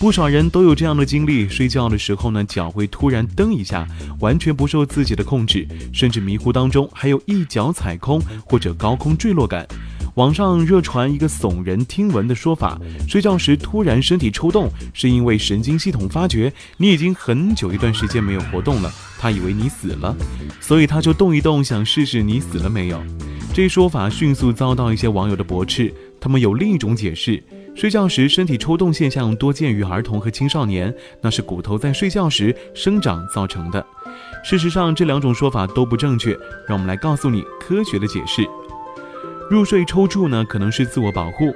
不少人都有这样的经历：睡觉的时候呢，脚会突然蹬一下，完全不受自己的控制，甚至迷糊当中还有一脚踩空或者高空坠落感。网上热传一个耸人听闻的说法：睡觉时突然身体抽动，是因为神经系统发觉你已经很久一段时间没有活动了，他以为你死了，所以他就动一动，想试试你死了没有。这说法迅速遭到一些网友的驳斥，他们有另一种解释。睡觉时身体抽动现象多见于儿童和青少年，那是骨头在睡觉时生长造成的。事实上，这两种说法都不正确。让我们来告诉你科学的解释：入睡抽搐呢，可能是自我保护。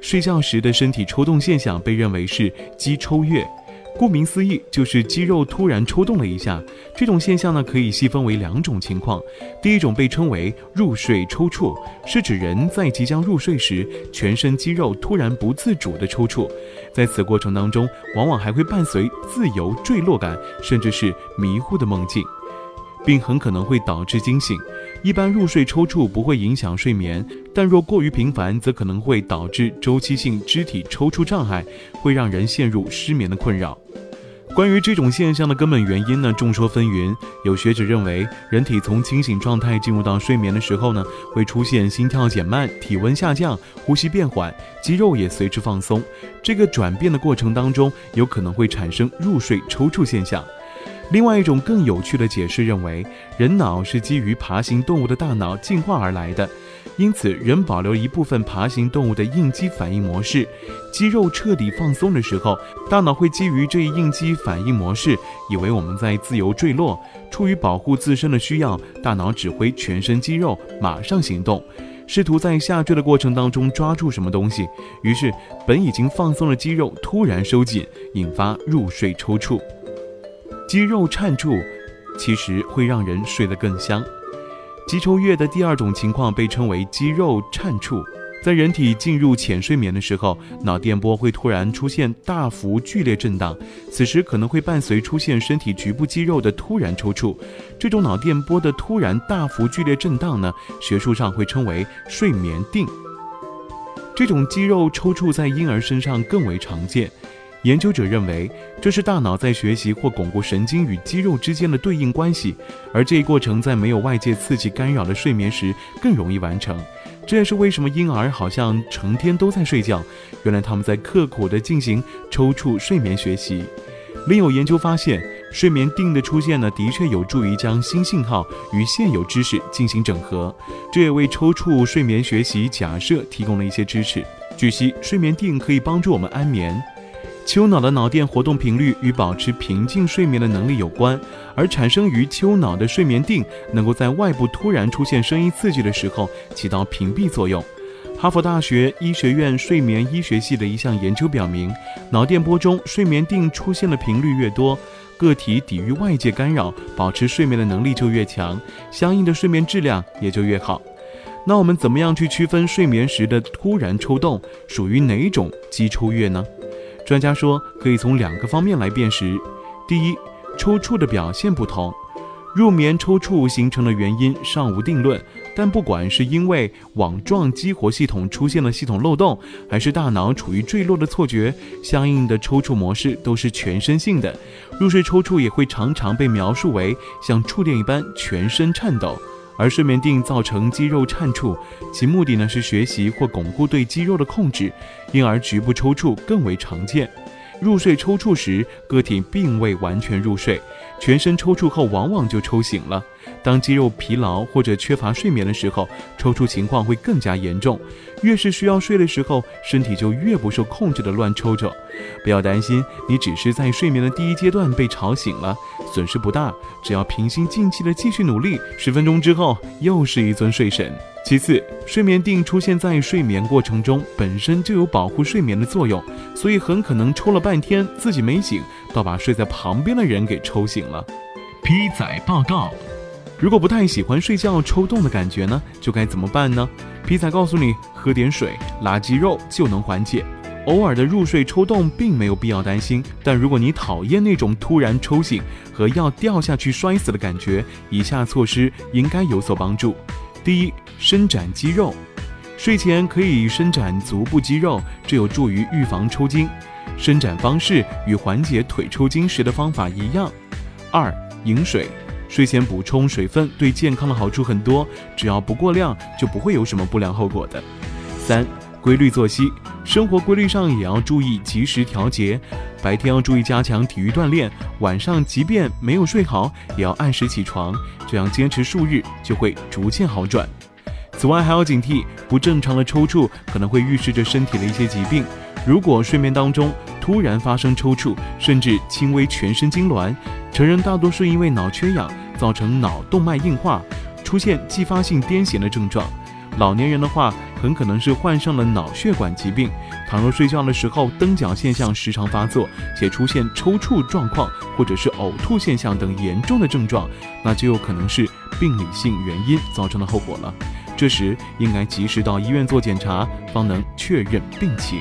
睡觉时的身体抽动现象被认为是肌抽跃。顾名思义，就是肌肉突然抽动了一下。这种现象呢，可以细分为两种情况。第一种被称为入睡抽搐，是指人在即将入睡时，全身肌肉突然不自主的抽搐，在此过程当中，往往还会伴随自由坠落感，甚至是迷糊的梦境。并很可能会导致惊醒。一般入睡抽搐不会影响睡眠，但若过于频繁，则可能会导致周期性肢体抽搐障碍，会让人陷入失眠的困扰。关于这种现象的根本原因呢，众说纷纭。有学者认为，人体从清醒状态进入到睡眠的时候呢，会出现心跳减慢、体温下降、呼吸变缓，肌肉也随之放松。这个转变的过程当中，有可能会产生入睡抽搐现象。另外一种更有趣的解释认为，人脑是基于爬行动物的大脑进化而来的，因此人保留一部分爬行动物的应激反应模式。肌肉彻底放松的时候，大脑会基于这一应激反应模式，以为我们在自由坠落。出于保护自身的需要，大脑指挥全身肌肉马上行动，试图在下坠的过程当中抓住什么东西。于是，本已经放松的肌肉突然收紧，引发入睡抽搐。肌肉颤搐，其实会让人睡得更香。肌抽跃的第二种情况被称为肌肉颤搐，在人体进入浅睡眠的时候，脑电波会突然出现大幅剧烈震荡，此时可能会伴随出现身体局部肌肉的突然抽搐。这种脑电波的突然大幅剧烈震荡呢，学术上会称为睡眠定。这种肌肉抽搐在婴儿身上更为常见。研究者认为，这是大脑在学习或巩固神经与肌肉之间的对应关系，而这一过程在没有外界刺激干扰的睡眠时更容易完成。这也是为什么婴儿好像成天都在睡觉，原来他们在刻苦地进行抽搐睡眠学习。另有研究发现，睡眠定的出现呢，的确有助于将新信号与现有知识进行整合，这也为抽搐睡眠学习假设提供了一些支持。据悉，睡眠定可以帮助我们安眠。丘脑的脑电活动频率与保持平静睡眠的能力有关，而产生于丘脑的睡眠定能够在外部突然出现声音刺激的时候起到屏蔽作用。哈佛大学医学院睡眠医学系的一项研究表明，脑电波中睡眠定出现的频率越多，个体抵御外界干扰、保持睡眠的能力就越强，相应的睡眠质量也就越好。那我们怎么样去区分睡眠时的突然抽动属于哪种肌抽跃呢？专家说，可以从两个方面来辨识。第一，抽搐的表现不同，入眠抽搐形成的原因尚无定论。但不管是因为网状激活系统出现了系统漏洞，还是大脑处于坠落的错觉，相应的抽搐模式都是全身性的。入睡抽搐也会常常被描述为像触电一般全身颤抖。而睡眠定造成肌肉颤搐，其目的呢是学习或巩固对肌肉的控制，因而局部抽搐更为常见。入睡抽搐时，个体并未完全入睡，全身抽搐后往往就抽醒了。当肌肉疲劳或者缺乏睡眠的时候，抽搐情况会更加严重。越是需要睡的时候，身体就越不受控制的乱抽着。不要担心，你只是在睡眠的第一阶段被吵醒了，损失不大。只要平心静气的继续努力，十分钟之后又是一尊睡神。其次，睡眠定出现在睡眠过程中，本身就有保护睡眠的作用，所以很可能抽了半天自己没醒，倒把睡在旁边的人给抽醒了。P 仔报告：如果不太喜欢睡觉抽动的感觉呢，就该怎么办呢？P 仔告诉你，喝点水，拉肌肉就能缓解。偶尔的入睡抽动并没有必要担心，但如果你讨厌那种突然抽醒和要掉下去摔死的感觉，以下措施应该有所帮助。第一，伸展肌肉，睡前可以伸展足部肌肉，这有助于预防抽筋。伸展方式与缓解腿抽筋时的方法一样。二，饮水，睡前补充水分对健康的好处很多，只要不过量，就不会有什么不良后果的。三，规律作息，生活规律上也要注意及时调节，白天要注意加强体育锻炼，晚上即便没有睡好，也要按时起床，这样坚持数日就会逐渐好转。此外，还要警惕不正常的抽搐可能会预示着身体的一些疾病。如果睡眠当中突然发生抽搐，甚至轻微全身痉挛，成人大多是因为脑缺氧造成脑动脉硬化，出现继发性癫痫的症状。老年人的话，很可能是患上了脑血管疾病。倘若睡觉的时候蹬脚现象时常发作，且出现抽搐状况或者是呕吐现象等严重的症状，那就有可能是病理性原因造成的后果了。这时应该及时到医院做检查，方能确认病情。